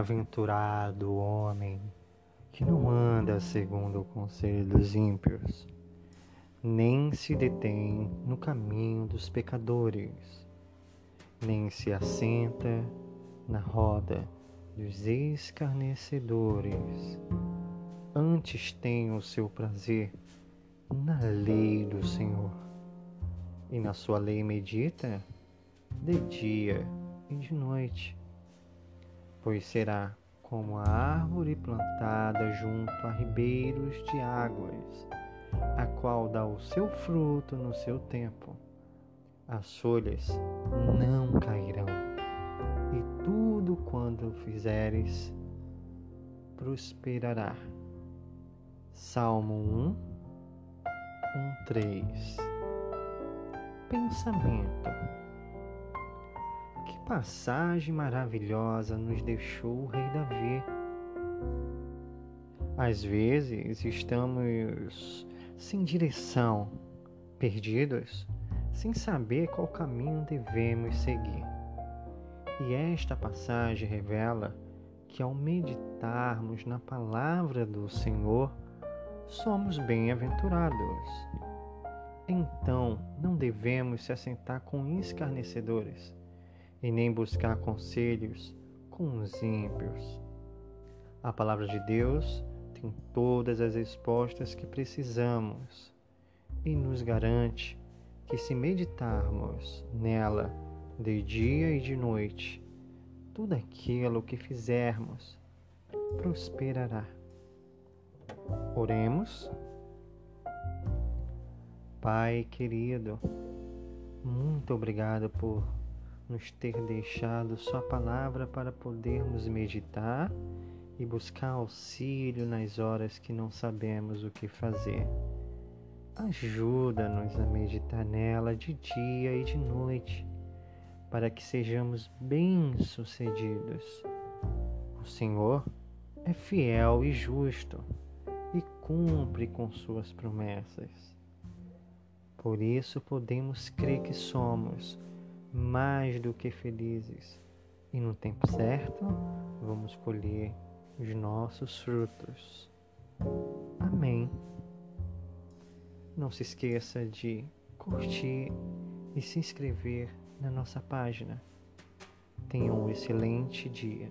Bem-aventurado o homem que não anda segundo o conselho dos ímpios, nem se detém no caminho dos pecadores, nem se assenta na roda dos escarnecedores. Antes tem o seu prazer na lei do Senhor, e na sua lei medita de dia e de noite pois será como a árvore plantada junto a ribeiros de águas, a qual dá o seu fruto no seu tempo. As folhas não cairão, e tudo quanto fizeres prosperará. Salmo 1, 1, 3 Pensamento passagem maravilhosa nos deixou o rei Davi. Às vezes estamos sem direção, perdidos, sem saber qual caminho devemos seguir. E esta passagem revela que ao meditarmos na palavra do Senhor, somos bem-aventurados. Então, não devemos se assentar com escarnecedores e nem buscar conselhos com os ímpios. A palavra de Deus tem todas as respostas que precisamos e nos garante que, se meditarmos nela de dia e de noite, tudo aquilo que fizermos prosperará. Oremos. Pai querido, muito obrigado por nos ter deixado Sua palavra para podermos meditar e buscar auxílio nas horas que não sabemos o que fazer. Ajuda-nos a meditar nela de dia e de noite, para que sejamos bem-sucedidos. O Senhor é fiel e justo e cumpre com Suas promessas. Por isso podemos crer que somos mais do que felizes. E no tempo certo, vamos colher os nossos frutos. Amém. Não se esqueça de curtir e se inscrever na nossa página. Tenha um excelente dia.